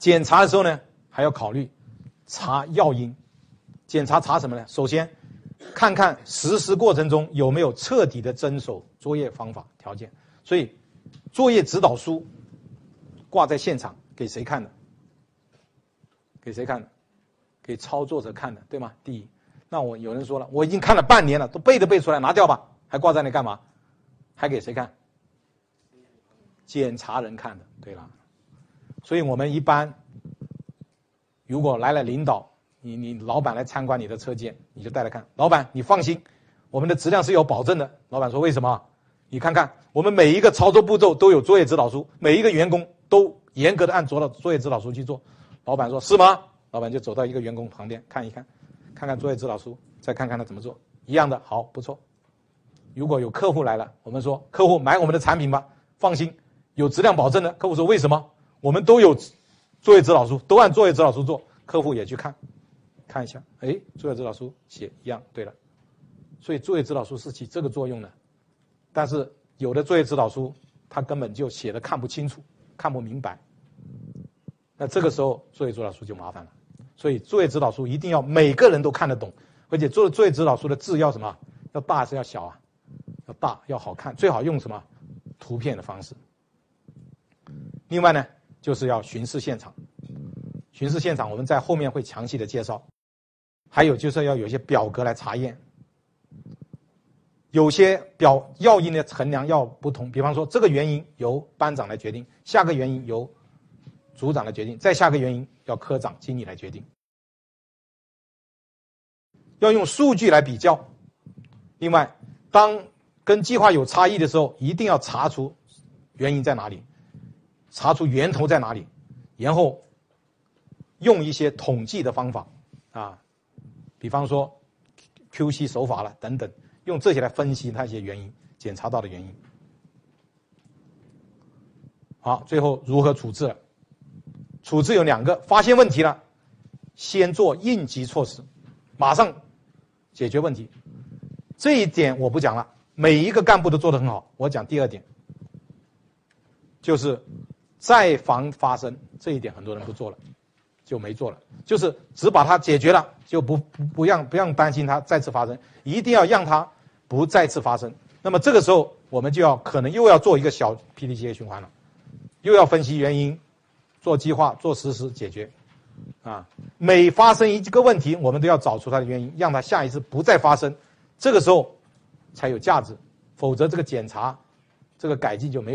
检查的时候呢，还要考虑查要因。检查查什么呢？首先，看看实施过程中有没有彻底的遵守作业方法条件。所以，作业指导书挂在现场给谁看的？给谁看的？给操作者看的，对吗？第一，那我有人说了，我已经看了半年了，都背都背出来，拿掉吧，还挂在那干嘛？还给谁看？检查人看的，对了。所以我们一般，如果来了领导，你你老板来参观你的车间，你就带来看。老板，你放心，我们的质量是有保证的。老板说为什么？你看看，我们每一个操作步骤都有作业指导书，每一个员工都严格的按作了作业指导书去做。老板说是吗？老板就走到一个员工旁边看一看，看看作业指导书，再看看他怎么做。一样的，好，不错。如果有客户来了，我们说客户买我们的产品吧，放心，有质量保证的。客户说为什么？我们都有作业指导书，都按作业指导书做。客户也去看，看一下，哎，作业指导书写一样，对了。所以作业指导书是起这个作用的。但是有的作业指导书，他根本就写的看不清楚，看不明白。那这个时候作业指导书就麻烦了。所以作业指导书一定要每个人都看得懂，而且做作业指导书的字要什么？要大还是要小啊？要大，要好看，最好用什么？图片的方式。另外呢？就是要巡视现场，巡视现场，我们在后面会详细的介绍。还有就是要有一些表格来查验，有些表要因的衡量要不同，比方说这个原因由班长来决定，下个原因由组长来决定，再下个原因要科长、经理来决定。要用数据来比较。另外，当跟计划有差异的时候，一定要查出原因在哪里。查出源头在哪里，然后用一些统计的方法啊，比方说 QC 手法了等等，用这些来分析它一些原因，检查到的原因。好，最后如何处置？处置有两个：发现问题了，先做应急措施，马上解决问题。这一点我不讲了，每一个干部都做得很好。我讲第二点，就是。再防发生这一点，很多人不做了，就没做了，就是只把它解决了，就不不不让不让担心它再次发生，一定要让它不再次发生。那么这个时候，我们就要可能又要做一个小 PDCA 循环了，又要分析原因，做计划，做实施，解决。啊，每发生一个问题，我们都要找出它的原因，让它下一次不再发生。这个时候才有价值，否则这个检查，这个改进就没有。